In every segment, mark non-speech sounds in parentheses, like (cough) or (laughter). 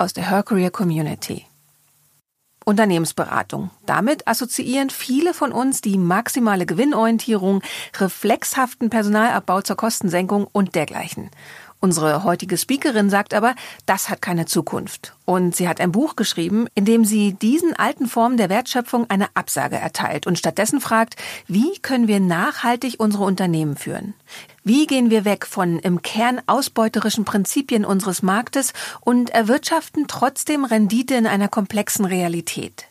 aus der Her Career Community. Unternehmensberatung. Damit assoziieren viele von uns die maximale Gewinnorientierung, reflexhaften Personalabbau zur Kostensenkung und dergleichen. Unsere heutige Speakerin sagt aber, das hat keine Zukunft. Und sie hat ein Buch geschrieben, in dem sie diesen alten Formen der Wertschöpfung eine Absage erteilt und stattdessen fragt, wie können wir nachhaltig unsere Unternehmen führen? Wie gehen wir weg von im Kern ausbeuterischen Prinzipien unseres Marktes und erwirtschaften trotzdem Rendite in einer komplexen Realität?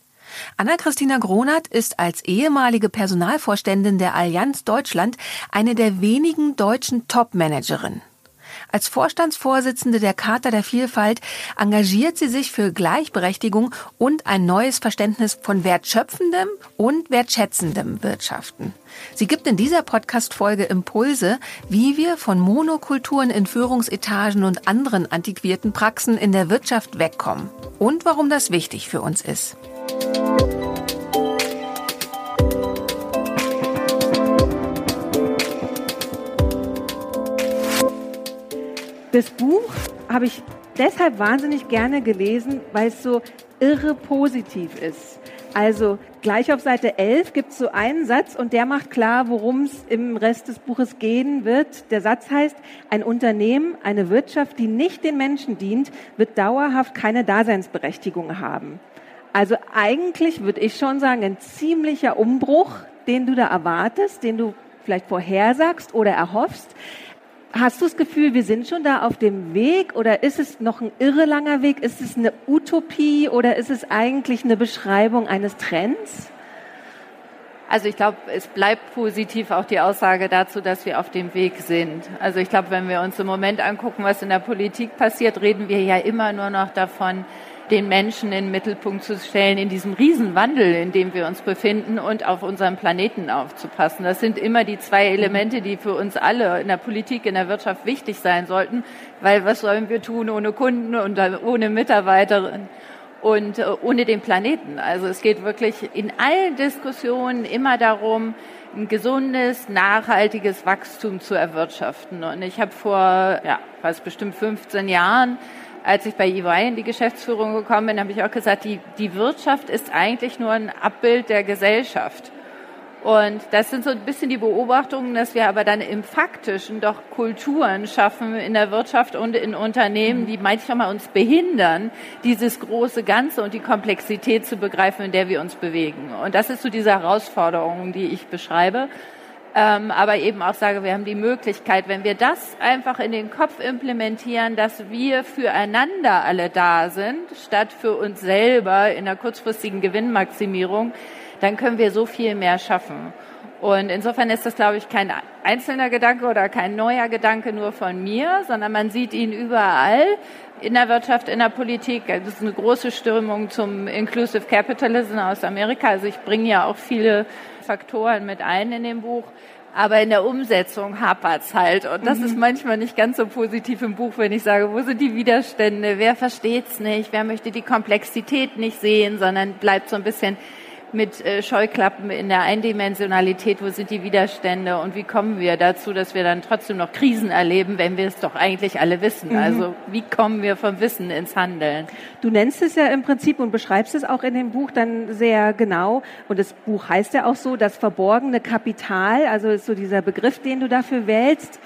Anna-Christina Gronert ist als ehemalige Personalvorständin der Allianz Deutschland eine der wenigen deutschen Top-Managerinnen. Als Vorstandsvorsitzende der Charta der Vielfalt engagiert sie sich für Gleichberechtigung und ein neues Verständnis von wertschöpfendem und wertschätzendem Wirtschaften. Sie gibt in dieser Podcast-Folge Impulse, wie wir von Monokulturen in Führungsetagen und anderen antiquierten Praxen in der Wirtschaft wegkommen und warum das wichtig für uns ist. Das Buch habe ich deshalb wahnsinnig gerne gelesen, weil es so irre positiv ist. Also gleich auf Seite 11 gibt es so einen Satz und der macht klar, worum es im Rest des Buches gehen wird. Der Satz heißt, ein Unternehmen, eine Wirtschaft, die nicht den Menschen dient, wird dauerhaft keine Daseinsberechtigung haben. Also eigentlich würde ich schon sagen, ein ziemlicher Umbruch, den du da erwartest, den du vielleicht vorhersagst oder erhoffst. Hast du das Gefühl, wir sind schon da auf dem Weg oder ist es noch ein irre langer Weg? Ist es eine Utopie oder ist es eigentlich eine Beschreibung eines Trends? Also ich glaube, es bleibt positiv auch die Aussage dazu, dass wir auf dem Weg sind. Also ich glaube, wenn wir uns im Moment angucken, was in der Politik passiert, reden wir ja immer nur noch davon, den Menschen in den Mittelpunkt zu stellen, in diesem Riesenwandel, in dem wir uns befinden und auf unserem Planeten aufzupassen. Das sind immer die zwei Elemente, die für uns alle in der Politik, in der Wirtschaft wichtig sein sollten, weil was sollen wir tun ohne Kunden und ohne Mitarbeiter und äh, ohne den Planeten? Also es geht wirklich in allen Diskussionen immer darum, ein gesundes, nachhaltiges Wachstum zu erwirtschaften. Und ich habe vor, ja, fast bestimmt 15 Jahren als ich bei EY in die Geschäftsführung gekommen bin, habe ich auch gesagt, die, die Wirtschaft ist eigentlich nur ein Abbild der Gesellschaft. Und das sind so ein bisschen die Beobachtungen, dass wir aber dann im Faktischen doch Kulturen schaffen in der Wirtschaft und in Unternehmen, die manchmal uns behindern, dieses große Ganze und die Komplexität zu begreifen, in der wir uns bewegen. Und das ist so diese Herausforderung, die ich beschreibe ähm, aber eben auch sage, wir haben die Möglichkeit, wenn wir das einfach in den Kopf implementieren, dass wir füreinander alle da sind, statt für uns selber in der kurzfristigen Gewinnmaximierung, dann können wir so viel mehr schaffen. Und insofern ist das, glaube ich, kein einzelner Gedanke oder kein neuer Gedanke nur von mir, sondern man sieht ihn überall in der Wirtschaft, in der Politik. Es ist eine große Stürmung zum Inclusive Capitalism aus Amerika. Also ich bringe ja auch viele Faktoren mit ein in dem Buch. Aber in der Umsetzung hapert's halt. Und das mhm. ist manchmal nicht ganz so positiv im Buch, wenn ich sage, wo sind die Widerstände? Wer versteht's nicht? Wer möchte die Komplexität nicht sehen, sondern bleibt so ein bisschen mit äh, Scheuklappen in der Eindimensionalität, wo sind die Widerstände und wie kommen wir dazu, dass wir dann trotzdem noch Krisen erleben, wenn wir es doch eigentlich alle wissen. Mhm. Also wie kommen wir vom Wissen ins Handeln? Du nennst es ja im Prinzip und beschreibst es auch in dem Buch dann sehr genau und das Buch heißt ja auch so, das verborgene Kapital, also ist so dieser Begriff, den du dafür wählst.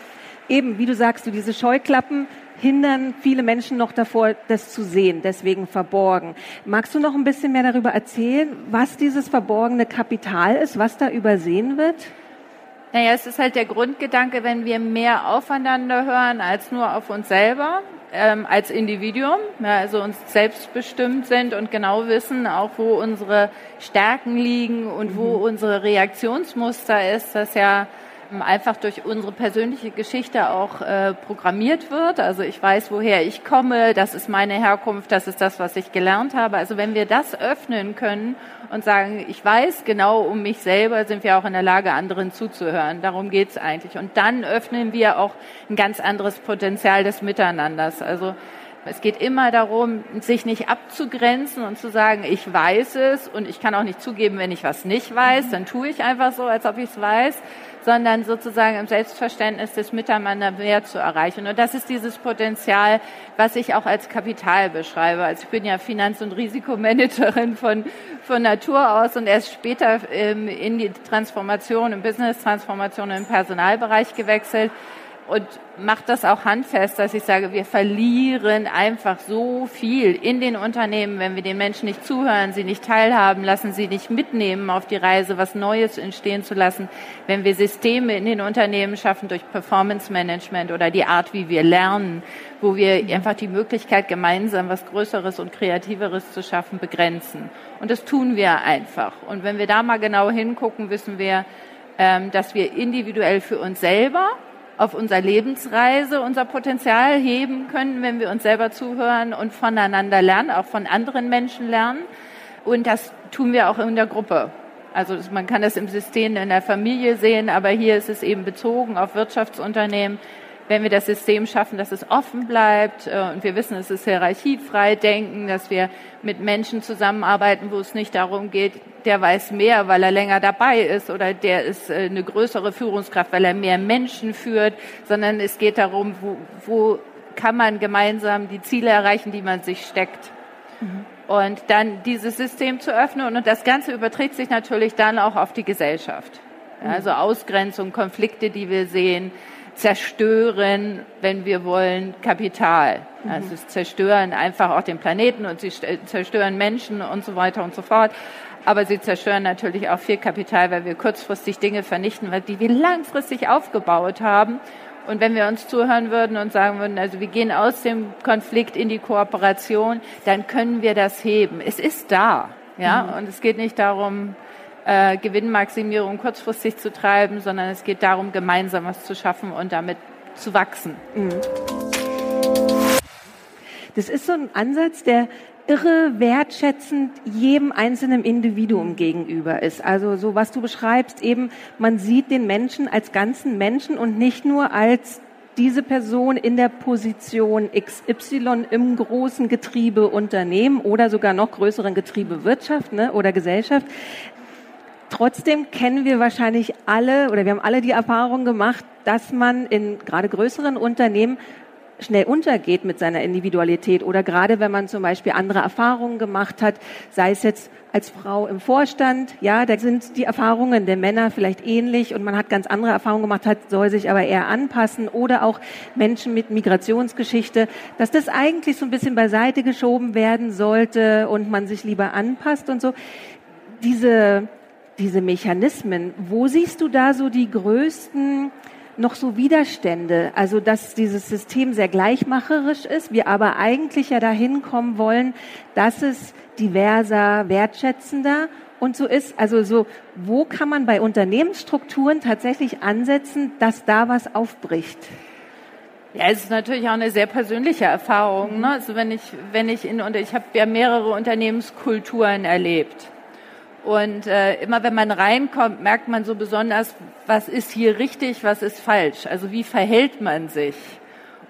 Eben, wie du sagst, du diese Scheuklappen, hindern viele Menschen noch davor, das zu sehen, deswegen verborgen. Magst du noch ein bisschen mehr darüber erzählen, was dieses verborgene Kapital ist, was da übersehen wird? Naja, es ist halt der Grundgedanke, wenn wir mehr aufeinander hören als nur auf uns selber, ähm, als Individuum, ja, also uns selbstbestimmt sind und genau wissen, auch wo unsere Stärken liegen und wo mhm. unsere Reaktionsmuster ist, das ja einfach durch unsere persönliche Geschichte auch äh, programmiert wird. Also ich weiß, woher ich komme, das ist meine Herkunft, das ist das, was ich gelernt habe. Also wenn wir das öffnen können und sagen, ich weiß genau um mich selber, sind wir auch in der Lage, anderen zuzuhören. Darum geht's eigentlich. Und dann öffnen wir auch ein ganz anderes Potenzial des Miteinanders. Also es geht immer darum, sich nicht abzugrenzen und zu sagen, ich weiß es und ich kann auch nicht zugeben, wenn ich was nicht weiß, dann tue ich einfach so, als ob ich es weiß, sondern sozusagen im Selbstverständnis des Miteinander mehr zu erreichen. Und das ist dieses Potenzial, was ich auch als Kapital beschreibe. Also ich bin ja Finanz- und Risikomanagerin von, von Natur aus und erst später ähm, in die Transformation, im Business-Transformation im Personalbereich gewechselt und macht das auch handfest, dass ich sage, wir verlieren einfach so viel in den Unternehmen, wenn wir den Menschen nicht zuhören, sie nicht teilhaben lassen, sie nicht mitnehmen auf die Reise, was Neues entstehen zu lassen, wenn wir Systeme in den Unternehmen schaffen durch Performance Management oder die Art, wie wir lernen, wo wir einfach die Möglichkeit, gemeinsam was Größeres und Kreativeres zu schaffen, begrenzen. Und das tun wir einfach. Und wenn wir da mal genau hingucken, wissen wir, ähm, dass wir individuell für uns selber auf unserer Lebensreise unser Potenzial heben können, wenn wir uns selber zuhören und voneinander lernen, auch von anderen Menschen lernen. Und das tun wir auch in der Gruppe. Also man kann das im System in der Familie sehen, aber hier ist es eben bezogen auf Wirtschaftsunternehmen wenn wir das System schaffen, dass es offen bleibt äh, und wir wissen, es ist hierarchiefrei denken, dass wir mit Menschen zusammenarbeiten, wo es nicht darum geht, der weiß mehr, weil er länger dabei ist oder der ist äh, eine größere Führungskraft, weil er mehr Menschen führt, sondern es geht darum, wo, wo kann man gemeinsam die Ziele erreichen, die man sich steckt. Mhm. Und dann dieses System zu öffnen und das Ganze überträgt sich natürlich dann auch auf die Gesellschaft. Also Ausgrenzung, Konflikte, die wir sehen, zerstören, wenn wir wollen, Kapital. Mhm. Also es zerstören einfach auch den Planeten und sie zerstören Menschen und so weiter und so fort. Aber sie zerstören natürlich auch viel Kapital, weil wir kurzfristig Dinge vernichten, die wir langfristig aufgebaut haben. Und wenn wir uns zuhören würden und sagen würden, also wir gehen aus dem Konflikt in die Kooperation, dann können wir das heben. Es ist da, ja. Mhm. Und es geht nicht darum, äh, Gewinnmaximierung kurzfristig zu treiben, sondern es geht darum, gemeinsam was zu schaffen und damit zu wachsen. Mhm. Das ist so ein Ansatz, der irre wertschätzend jedem einzelnen Individuum gegenüber ist. Also so was du beschreibst, eben man sieht den Menschen als ganzen Menschen und nicht nur als diese Person in der Position XY im großen Getriebe Unternehmen oder sogar noch größeren Getriebe Wirtschaft ne, oder Gesellschaft. Trotzdem kennen wir wahrscheinlich alle oder wir haben alle die Erfahrung gemacht, dass man in gerade größeren Unternehmen schnell untergeht mit seiner Individualität oder gerade wenn man zum Beispiel andere Erfahrungen gemacht hat, sei es jetzt als Frau im Vorstand, ja, da sind die Erfahrungen der Männer vielleicht ähnlich und man hat ganz andere Erfahrungen gemacht, hat, soll sich aber eher anpassen oder auch Menschen mit Migrationsgeschichte, dass das eigentlich so ein bisschen beiseite geschoben werden sollte und man sich lieber anpasst und so. Diese diese Mechanismen, wo siehst du da so die größten noch so Widerstände? Also, dass dieses System sehr gleichmacherisch ist, wir aber eigentlich ja dahin kommen wollen, dass es diverser, wertschätzender und so ist. Also, so, wo kann man bei Unternehmensstrukturen tatsächlich ansetzen, dass da was aufbricht? Ja, es ist natürlich auch eine sehr persönliche Erfahrung. Ne? Also wenn ich, wenn ich in, und ich habe ja mehrere Unternehmenskulturen erlebt. Und äh, immer wenn man reinkommt, merkt man so besonders, was ist hier richtig, was ist falsch. Also wie verhält man sich?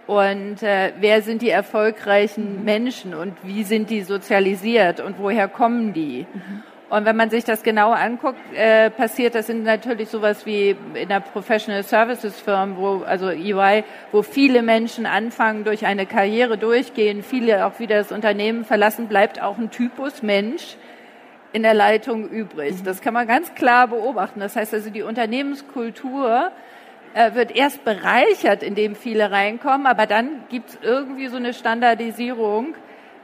Und äh, wer sind die erfolgreichen Menschen und wie sind die sozialisiert und woher kommen die? Mhm. Und wenn man sich das genau anguckt, äh, passiert das sind natürlich sowas wie in der Professional Services Firm, wo also EY, wo viele Menschen anfangen durch eine Karriere durchgehen, viele auch wieder das Unternehmen verlassen, bleibt auch ein Typus Mensch, in der Leitung übrig. Das kann man ganz klar beobachten. Das heißt also, die Unternehmenskultur äh, wird erst bereichert, indem viele reinkommen, aber dann gibt es irgendwie so eine Standardisierung.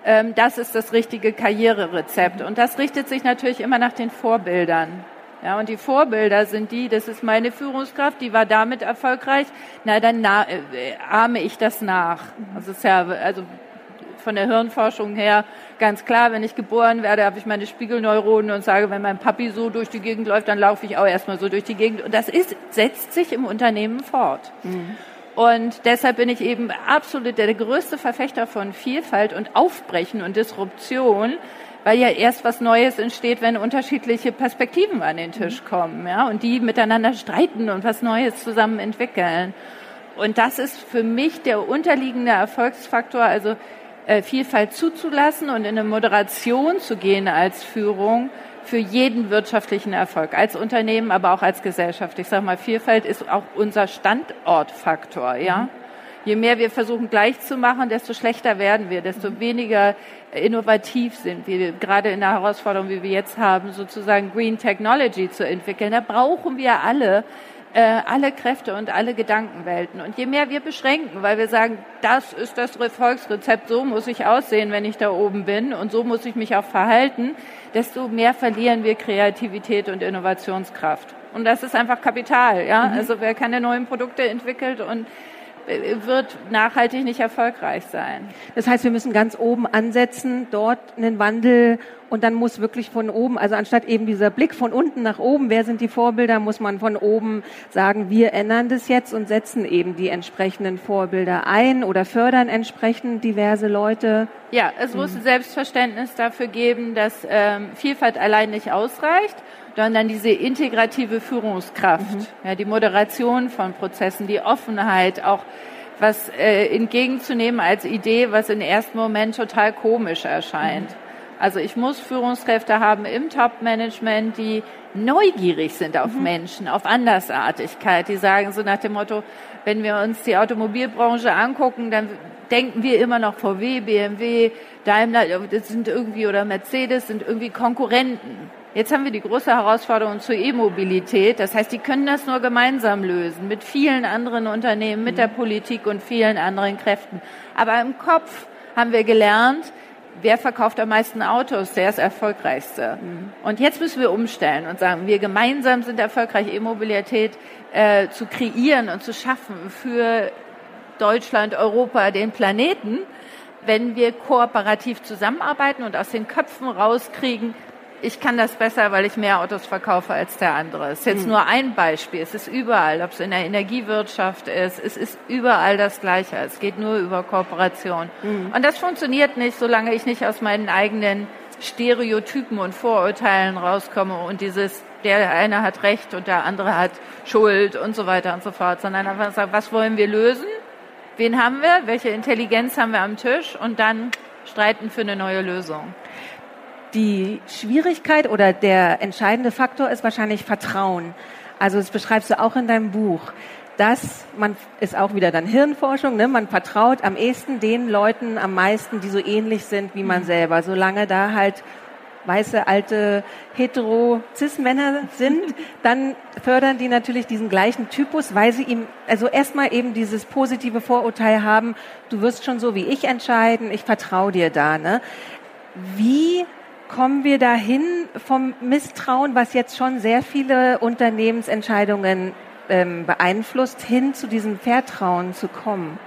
Ähm, das ist das richtige Karriererezept. Und das richtet sich natürlich immer nach den Vorbildern. Ja, und die Vorbilder sind die, das ist meine Führungskraft, die war damit erfolgreich. Na, dann na, äh, ahme ich das nach. Also, ist ja, also von der Hirnforschung her Ganz klar, wenn ich geboren werde, habe ich meine Spiegelneuronen und sage, wenn mein Papi so durch die Gegend läuft, dann laufe ich auch erstmal so durch die Gegend. Und das ist, setzt sich im Unternehmen fort. Mhm. Und deshalb bin ich eben absolut der größte Verfechter von Vielfalt und Aufbrechen und Disruption, weil ja erst was Neues entsteht, wenn unterschiedliche Perspektiven an den Tisch kommen, ja, und die miteinander streiten und was Neues zusammen entwickeln. Und das ist für mich der unterliegende Erfolgsfaktor, also äh, Vielfalt zuzulassen und in eine Moderation zu gehen als Führung für jeden wirtschaftlichen Erfolg, als Unternehmen, aber auch als Gesellschaft. Ich sage mal, Vielfalt ist auch unser Standortfaktor, ja. Mhm. Je mehr wir versuchen gleich zu machen, desto schlechter werden wir, desto mhm. weniger innovativ sind wir, gerade in der Herausforderung, wie wir jetzt haben, sozusagen Green Technology zu entwickeln. Da brauchen wir alle äh, alle Kräfte und alle Gedankenwelten. Und je mehr wir beschränken, weil wir sagen, das ist das Erfolgsrezept, so muss ich aussehen, wenn ich da oben bin und so muss ich mich auch verhalten, desto mehr verlieren wir Kreativität und Innovationskraft. Und das ist einfach Kapital, ja. Mhm. Also wer keine neuen Produkte entwickelt und wird nachhaltig nicht erfolgreich sein. Das heißt, wir müssen ganz oben ansetzen, dort einen Wandel und dann muss wirklich von oben, also anstatt eben dieser Blick von unten nach oben, wer sind die Vorbilder, muss man von oben sagen, wir ändern das jetzt und setzen eben die entsprechenden Vorbilder ein oder fördern entsprechend diverse Leute. Ja, es muss ein Selbstverständnis dafür geben, dass ähm, Vielfalt allein nicht ausreicht sondern diese integrative Führungskraft, mhm. ja, die Moderation von Prozessen, die Offenheit, auch was äh, entgegenzunehmen als Idee, was im ersten Moment total komisch erscheint. Mhm. Also ich muss Führungskräfte haben im Top-Management, die neugierig sind auf mhm. Menschen, auf Andersartigkeit, die sagen so nach dem Motto, wenn wir uns die Automobilbranche angucken, dann denken wir immer noch VW, BMW, Daimler, das sind irgendwie oder Mercedes sind irgendwie Konkurrenten. Jetzt haben wir die große Herausforderung zur E-Mobilität. Das heißt, die können das nur gemeinsam lösen, mit vielen anderen Unternehmen, mit der mhm. Politik und vielen anderen Kräften. Aber im Kopf haben wir gelernt, wer verkauft am meisten Autos, der ist erfolgreichste. Mhm. Und jetzt müssen wir umstellen und sagen, wir gemeinsam sind erfolgreich, E-Mobilität äh, zu kreieren und zu schaffen für Deutschland, Europa, den Planeten, wenn wir kooperativ zusammenarbeiten und aus den Köpfen rauskriegen, ich kann das besser, weil ich mehr Autos verkaufe als der andere. Es ist jetzt mhm. nur ein Beispiel. Es ist überall, ob es in der Energiewirtschaft ist. Es ist überall das Gleiche. Es geht nur über Kooperation. Mhm. Und das funktioniert nicht, solange ich nicht aus meinen eigenen Stereotypen und Vorurteilen rauskomme und dieses, der eine hat Recht und der andere hat Schuld und so weiter und so fort, sondern einfach sagen, was wollen wir lösen? Wen haben wir? Welche Intelligenz haben wir am Tisch? Und dann streiten für eine neue Lösung. Die Schwierigkeit oder der entscheidende Faktor ist wahrscheinlich Vertrauen. Also das beschreibst du auch in deinem Buch. dass man ist auch wieder dann Hirnforschung, ne? man vertraut am ehesten den Leuten am meisten, die so ähnlich sind wie man mhm. selber. Solange da halt weiße, alte, hetero, cis-Männer sind, (laughs) dann fördern die natürlich diesen gleichen Typus, weil sie ihm, also erstmal eben dieses positive Vorurteil haben, du wirst schon so wie ich entscheiden, ich vertraue dir da. Ne? Wie kommen wir dahin vom Misstrauen, was jetzt schon sehr viele Unternehmensentscheidungen ähm, beeinflusst, hin zu diesem Vertrauen zu kommen?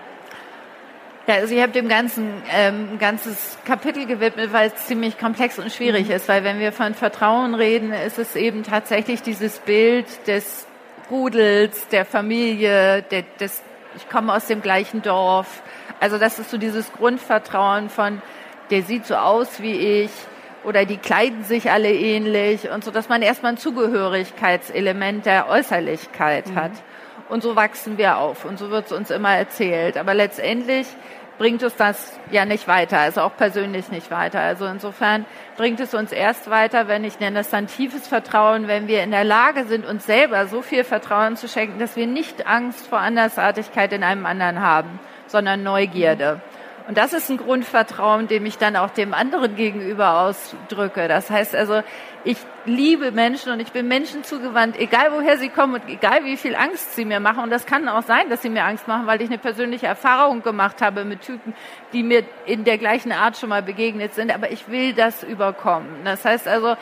Ja, also ich habe dem Ganzen ähm, ganzes Kapitel gewidmet, weil es ziemlich komplex und schwierig mhm. ist, weil wenn wir von Vertrauen reden, ist es eben tatsächlich dieses Bild des Rudels, der Familie, der, des, ich komme aus dem gleichen Dorf. Also das ist so dieses Grundvertrauen von, der sieht so aus wie ich, oder die kleiden sich alle ähnlich und so, dass man erstmal ein Zugehörigkeitselement der Äußerlichkeit mhm. hat. Und so wachsen wir auf und so wird es uns immer erzählt. Aber letztendlich bringt uns das ja nicht weiter, also auch persönlich nicht weiter. Also insofern bringt es uns erst weiter, wenn ich nenne das dann tiefes Vertrauen, wenn wir in der Lage sind, uns selber so viel Vertrauen zu schenken, dass wir nicht Angst vor Andersartigkeit in einem anderen haben, sondern Neugierde. Mhm. Und das ist ein Grundvertrauen, dem ich dann auch dem anderen gegenüber ausdrücke. Das heißt also, ich liebe Menschen und ich bin Menschen zugewandt, egal woher sie kommen und egal wie viel Angst sie mir machen. Und das kann auch sein, dass sie mir Angst machen, weil ich eine persönliche Erfahrung gemacht habe mit Typen, die mir in der gleichen Art schon mal begegnet sind. Aber ich will das überkommen. Das heißt also,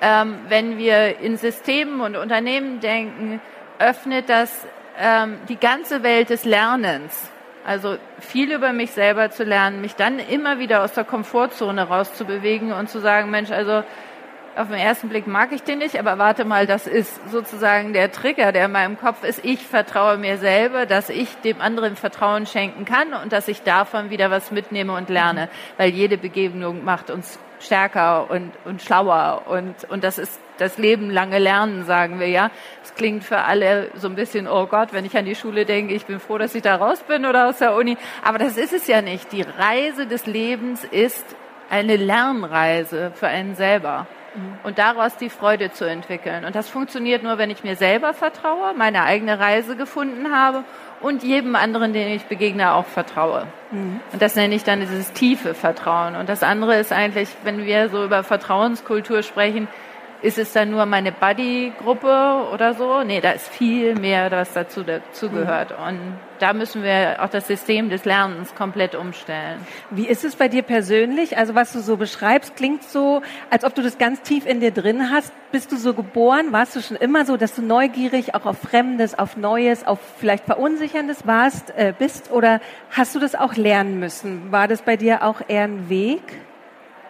ähm, wenn wir in Systemen und Unternehmen denken, öffnet das ähm, die ganze Welt des Lernens Also viel über mich selber zu lernen, mich dann immer wieder aus der Komfortzone rauszubewegen und zu sagen, Mensch, also auf den ersten Blick mag ich den nicht, aber warte mal, das ist sozusagen der Trigger, der in meinem Kopf ist. Ich vertraue mir selber, dass ich dem anderen Vertrauen schenken kann und dass ich davon wieder was mitnehme und lerne, weil jede Begegnung macht uns stärker und, und schlauer und, und das ist das Leben lange Lernen, sagen wir ja. Es klingt für alle so ein bisschen, oh Gott, wenn ich an die Schule denke, ich bin froh, dass ich da raus bin oder aus der Uni. Aber das ist es ja nicht. Die Reise des Lebens ist eine Lernreise für einen selber. Mhm. Und daraus die Freude zu entwickeln. Und das funktioniert nur, wenn ich mir selber vertraue, meine eigene Reise gefunden habe und jedem anderen, den ich begegne, auch vertraue. Mhm. Und das nenne ich dann dieses tiefe Vertrauen. Und das andere ist eigentlich, wenn wir so über Vertrauenskultur sprechen, ist es dann nur meine Buddy-Gruppe oder so? Nee, da ist viel mehr, was dazu dazugehört. Mhm. Und da müssen wir auch das System des Lernens komplett umstellen. Wie ist es bei dir persönlich? Also was du so beschreibst, klingt so, als ob du das ganz tief in dir drin hast. Bist du so geboren? Warst du schon immer so, dass du neugierig auch auf Fremdes, auf Neues, auf vielleicht Verunsicherndes warst, äh, bist? Oder hast du das auch lernen müssen? War das bei dir auch eher ein Weg?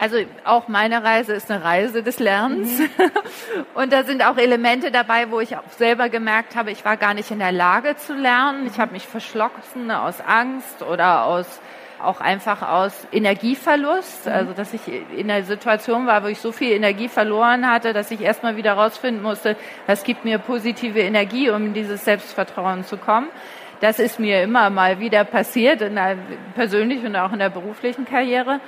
Also auch meine Reise ist eine Reise des Lernens. Mhm. (laughs) Und da sind auch Elemente dabei, wo ich auch selber gemerkt habe, ich war gar nicht in der Lage zu lernen. Ich habe mich verschlossen aus Angst oder aus auch einfach aus Energieverlust, mhm. also dass ich in einer Situation war, wo ich so viel Energie verloren hatte, dass ich erstmal wieder rausfinden musste, was gibt mir positive Energie, um in dieses Selbstvertrauen zu kommen. Das ist mir immer mal wieder passiert, in der persönlichen und auch in der beruflichen Karriere.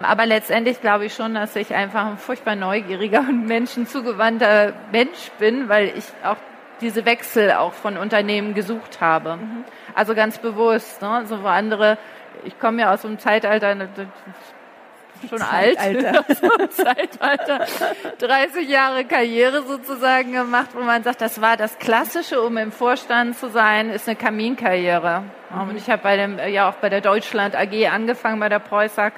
Aber letztendlich glaube ich schon, dass ich einfach ein furchtbar neugieriger und menschenzugewandter Mensch bin, weil ich auch diese Wechsel auch von Unternehmen gesucht habe. Mhm. Also ganz bewusst, ne? so wo andere, ich komme ja aus einem Zeitalter, ne, schon Zeitalter. alt, (laughs) so Zeitalter, 30 Jahre Karriere sozusagen gemacht, wo man sagt, das war das Klassische, um im Vorstand zu sein, ist eine Kaminkarriere. Mhm. Und ich habe bei dem, ja auch bei der Deutschland AG angefangen, bei der Preußack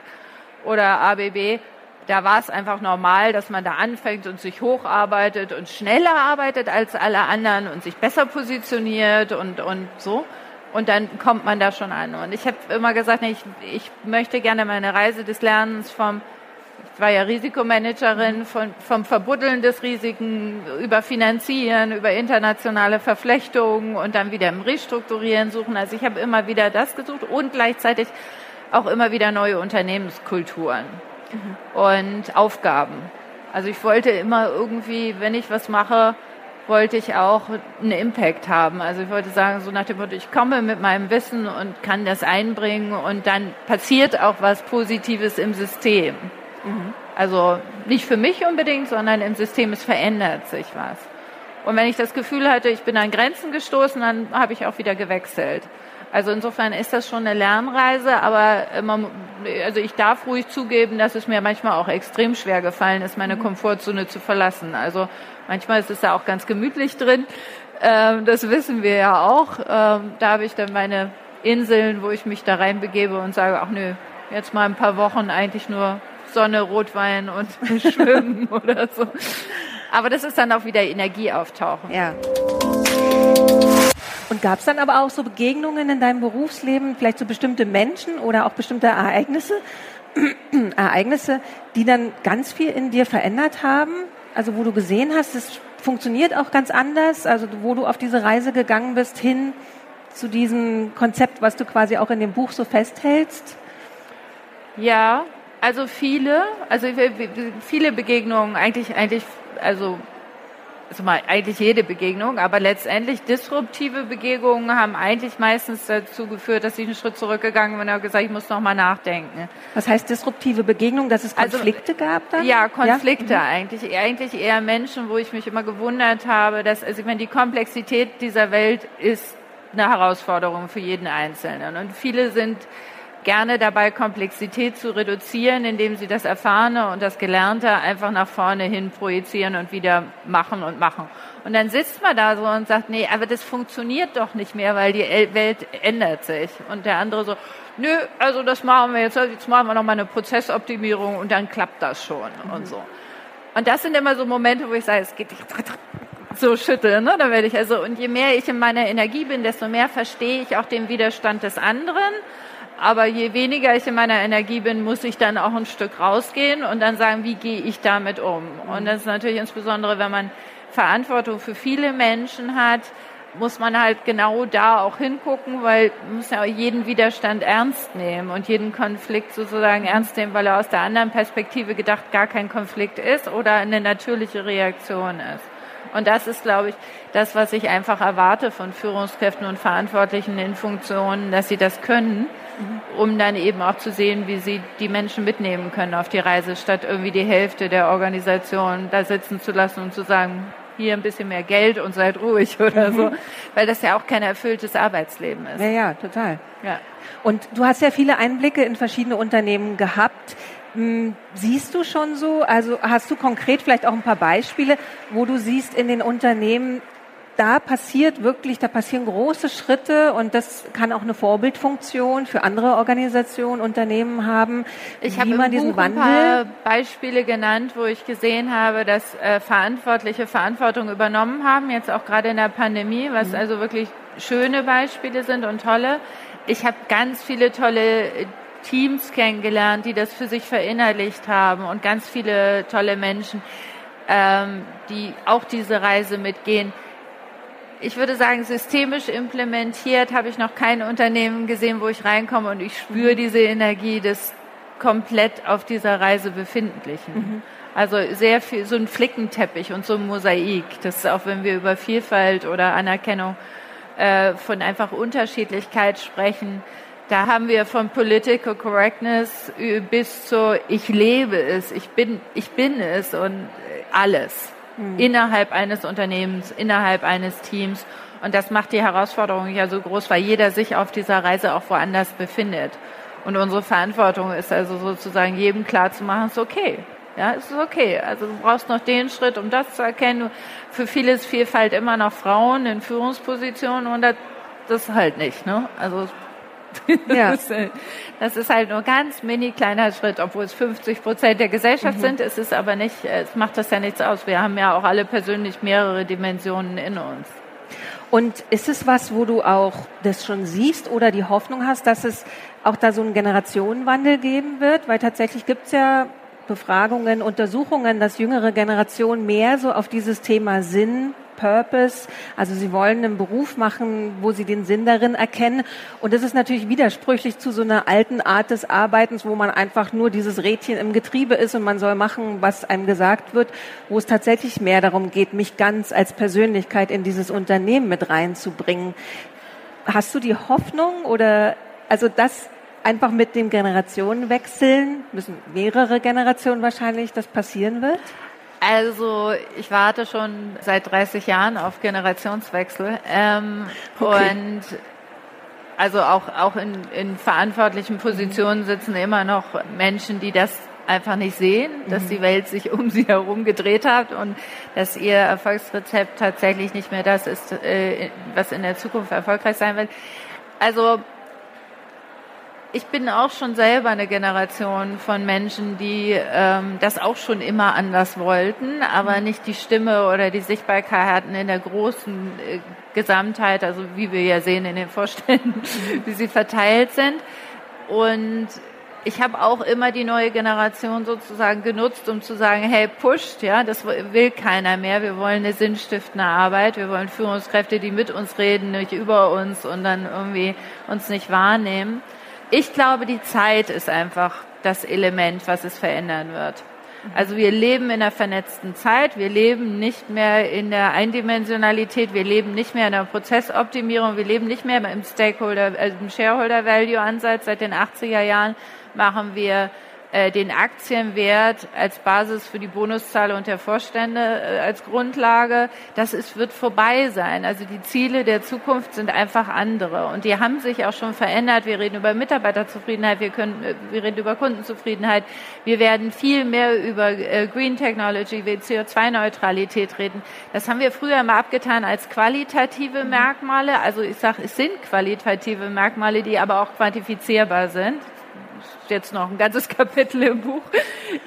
oder ABB, da war es einfach normal, dass man da anfängt und sich hocharbeitet und schneller arbeitet als alle anderen und sich besser positioniert und, und so. Und dann kommt man da schon an. Und ich habe immer gesagt, ich, ich möchte gerne meine Reise des Lernens vom, ich war ja Risikomanagerin, von, vom Verbuddeln des Risiken über Finanzieren, über internationale Verflechtungen und dann wieder im Restrukturieren suchen. Also ich habe immer wieder das gesucht und gleichzeitig auch immer wieder neue Unternehmenskulturen mhm. und Aufgaben. Also ich wollte immer irgendwie, wenn ich was mache, wollte ich auch einen Impact haben. Also ich wollte sagen, so nach dem Motto, ich komme mit meinem Wissen und kann das einbringen und dann passiert auch was Positives im System. Mhm. Also nicht für mich unbedingt, sondern im System, es verändert sich was. Und wenn ich das Gefühl hatte, ich bin an Grenzen gestoßen, dann habe ich auch wieder gewechselt. Also insofern ist das schon eine Lernreise, aber man, also ich darf ruhig zugeben, dass es mir manchmal auch extrem schwer gefallen ist, meine mhm. Komfortzone zu verlassen. Also manchmal ist es da auch ganz gemütlich drin. Ähm, das wissen wir ja auch. Ähm, da habe ich dann meine Inseln, wo ich mich da reinbegebe und sage, ach nö, jetzt mal ein paar Wochen eigentlich nur Sonne, Rotwein und (laughs) Schwimmen oder so. Aber das ist dann auch wieder Energie auftauchen. Ja. Und gab es dann aber auch so Begegnungen in deinem Berufsleben, vielleicht so bestimmte Menschen oder auch bestimmte Ereignisse, (clears throat) Ereignisse, die dann ganz viel in dir verändert haben? Also wo du gesehen hast, es funktioniert auch ganz anders, also wo du auf diese Reise gegangen bist hin zu diesem Konzept, was du quasi auch in dem Buch so festhältst? Ja, also viele, also viele Begegnungen, eigentlich, eigentlich, also also mal eigentlich jede Begegnung, aber letztendlich disruptive Begegnungen haben eigentlich meistens dazu geführt, dass ich einen Schritt zurückgegangen bin und habe gesagt, ich muss noch mal nachdenken. Was heißt disruptive Begegnung, dass es also, Konflikte also, gab dann? Ja, Konflikte ja? Mhm. eigentlich, eigentlich eher Menschen, wo ich mich immer gewundert habe, dass also ich meine, die Komplexität dieser Welt ist eine Herausforderung für jeden Einzelnen und viele sind gerne dabei, Komplexität zu reduzieren, indem sie das Erfahrene und das Gelernte einfach nach vorne hin projizieren und wieder machen und machen. Und dann sitzt man da so und sagt, nee, aber das funktioniert doch nicht mehr, weil die Welt ändert sich. Und der andere so, nö, also das machen wir jetzt, jetzt machen wir nochmal eine Prozessoptimierung und dann klappt das schon mhm. und so. Und das sind immer so Momente, wo ich sage, es geht so schütteln. Ne? Da werde ich also, und je mehr ich in meiner Energie bin, desto mehr verstehe ich auch den Widerstand des anderen. Aber je weniger ich in meiner Energie bin, muss ich dann auch ein Stück rausgehen und dann sagen, wie gehe ich damit um? Und das ist natürlich insbesondere, wenn man Verantwortung für viele Menschen hat, muss man halt genau da auch hingucken, weil man muss ja auch jeden Widerstand ernst nehmen und jeden Konflikt sozusagen ernst nehmen, weil er aus der anderen Perspektive gedacht gar kein Konflikt ist oder eine natürliche Reaktion ist. Und das ist, glaube ich, das, was ich einfach erwarte von Führungskräften und Verantwortlichen in Funktionen, dass sie das können, um dann eben auch zu sehen, wie sie die Menschen mitnehmen können auf die Reise, statt irgendwie die Hälfte der Organisation da sitzen zu lassen und zu sagen, hier ein bisschen mehr Geld und seid ruhig (laughs) oder mhm. so, weil das ja auch kein erfülltes Arbeitsleben ist. Ja, ja, total. Ja. Und du hast ja viele Einblicke in verschiedene Unternehmen gehabt. Hm, siehst du schon so, also hast du konkret vielleicht auch ein paar Beispiele, wo du siehst in den Unternehmen, da passiert wirklich, da passieren große Schritte und das kann auch eine Vorbildfunktion für andere Organisationen, Unternehmen haben. Ich habe immer diesen Buch Wandel. ein paar Beispiele genannt, wo ich gesehen habe, dass äh, Verantwortliche Verantwortung übernommen haben, jetzt auch gerade in der Pandemie, was mhm. also wirklich schöne Beispiele sind und tolle. Ich habe ganz viele tolle Teams kennengelernt, die das für sich verinnerlicht haben und ganz viele tolle Menschen, ähm, die auch diese Reise mitgehen ich würde sagen, systemisch implementiert habe ich noch kein Unternehmen gesehen, wo ich reinkomme und ich spüre diese Energie des komplett auf dieser Reise befindlichen. Mhm. Also sehr viel, so ein Flickenteppich und so ein Mosaik. Das ist auch, wenn wir über Vielfalt oder Anerkennung äh, von einfach Unterschiedlichkeit sprechen. Da haben wir von Political Correctness bis zu ich lebe es, ich bin, ich bin es und alles mhm. innerhalb eines Unternehmens, innerhalb eines Teams. Und das macht die Herausforderung ja so groß, weil jeder sich auf dieser Reise auch woanders befindet. Und unsere Verantwortung ist also sozusagen jedem klar zu machen, es ist okay. Ja, es ist okay. Also du brauchst noch den Schritt, um das zu erkennen. Für viele ist Vielfalt immer noch Frauen in Führungspositionen und das, das halt nicht. Ne? Also Ja. (laughs) Das, ist, äh, das, ist, halt nur ganz mini kleiner Schritt, obwohl es 50 Prozent der Gesellschaft mhm. sind. Es ist aber nicht, es macht das ja nichts aus. Wir haben ja auch alle persönlich mehrere Dimensionen in uns. Und ist es was, wo du auch das schon siehst oder die Hoffnung hast, dass es auch da so einen Generationenwandel geben wird? Weil tatsächlich gibt es ja Befragungen, Untersuchungen, dass jüngere Generationen mehr so auf dieses Thema Sinn Purpose. Also sie wollen einen Beruf machen, wo sie den Sinn darin erkennen. Und das ist natürlich widersprüchlich zu so einer alten Art des Arbeitens, wo man einfach nur dieses Rädchen im Getriebe ist und man soll machen, was einem gesagt wird, wo es tatsächlich mehr darum geht, mich ganz als Persönlichkeit in dieses Unternehmen mit reinzubringen. Hast du die Hoffnung oder also das einfach mit dem Generationenwechseln, müssen mehrere Generationen wahrscheinlich, das passieren wird? Also ich warte schon seit 30 Jahren auf Generationswechsel ähm, okay. und also auch auch in, in verantwortlichen Positionen sitzen immer noch Menschen, die das einfach nicht sehen, dass mhm. die Welt sich um sie herum gedreht hat und dass ihr Erfolgsrezept tatsächlich nicht mehr das ist, äh, was in der Zukunft erfolgreich sein wird. Also ich bin auch schon selber eine Generation von Menschen, die ähm, das auch schon immer anders wollten, aber mhm. nicht die Stimme oder die Sichtbarkeit hatten in der großen äh, Gesamtheit, also wie wir ja sehen in den Vorständen, mhm. wie sie verteilt sind. Und ich habe auch immer die neue Generation sozusagen genutzt, um zu sagen, hey, pusht, ja, das will keiner mehr. Wir wollen eine sinnstiftende Arbeit. Wir wollen Führungskräfte, die mit uns reden, nicht über uns und dann irgendwie uns nicht wahrnehmen. Ich glaube, die Zeit ist einfach das Element, was es verändern wird. Also wir leben in einer vernetzten Zeit, wir leben nicht mehr in der Eindimensionalität, wir leben nicht mehr in der Prozessoptimierung, wir leben nicht mehr im Stakeholder, also im Shareholder Value Ansatz. Seit den 80er Jahren machen wir äh, den Aktienwert als Basis für die Bonuszahlung der Vorstände äh, als Grundlage. Das ist, wird vorbei sein. Also die Ziele der Zukunft sind einfach andere und die haben sich auch schon verändert. Wir reden über Mitarbeiterzufriedenheit, wir können, äh, wir reden über Kundenzufriedenheit. Wir werden viel mehr über Green Technology, wie CO2-Neutralität reden. Das haben wir früher mal abgetan als qualitative mhm. Merkmale. Also ich sage, es sind qualitative Merkmale, die aber auch quantifizierbar sind jetzt noch ein ganzes (laughs) Kapitel im Buch,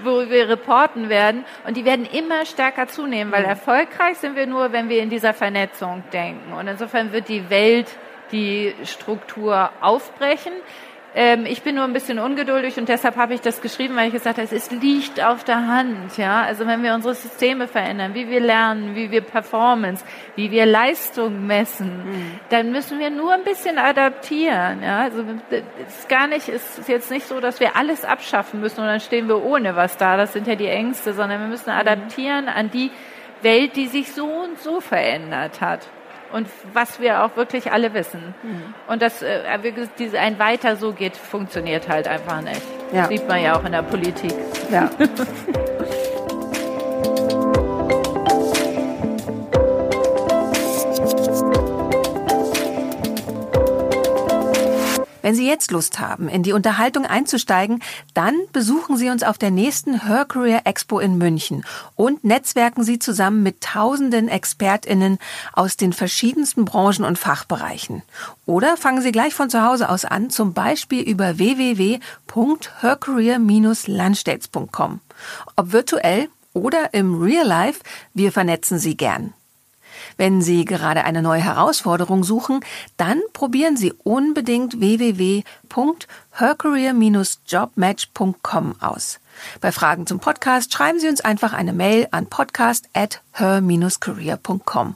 wo wir reporten werden. Und die werden immer stärker zunehmen, weil mhm. erfolgreich sind wir nur, wenn wir in dieser Vernetzung denken. Und insofern wird die Welt die Struktur aufbrechen. Ähm, ich bin nur ein bisschen ungeduldig und deshalb habe ich das geschrieben, weil ich gesagt habe, es liegt auf der Hand. Ja, also wenn wir unsere Systeme verändern, wie wir lernen, wie wir Performance, wie wir Leistung messen, mhm. dann müssen wir nur ein bisschen adaptieren. Ja, also es ist gar nicht, es ist jetzt nicht so, dass wir alles abschaffen müssen und dann stehen wir ohne was da. Das sind ja die Ängste, sondern wir müssen mhm. adaptieren an die Welt, die sich so und so verändert hat und was wir auch wirklich alle wissen. Mhm. Und das, äh, diese, ein Weiter so geht, funktioniert halt einfach nicht. Ja. Sieht man ja auch in der Politik. Ja. (laughs) Wenn Sie jetzt Lust haben, in die Unterhaltung einzusteigen, dann besuchen Sie uns auf der nächsten Her Career Expo in München und netzwerken Sie zusammen mit tausenden ExpertInnen aus den verschiedensten Branchen und Fachbereichen. Oder fangen Sie gleich von zu Hause aus an, zum Beispiel über www.hercareer-landstates.com. Ob virtuell oder im Real Life, wir vernetzen Sie gern. Wenn Sie gerade eine neue Herausforderung suchen, dann probieren Sie unbedingt www.hercareer-jobmatch.com aus. Bei Fragen zum Podcast schreiben Sie uns einfach eine Mail an podcast at her-career.com.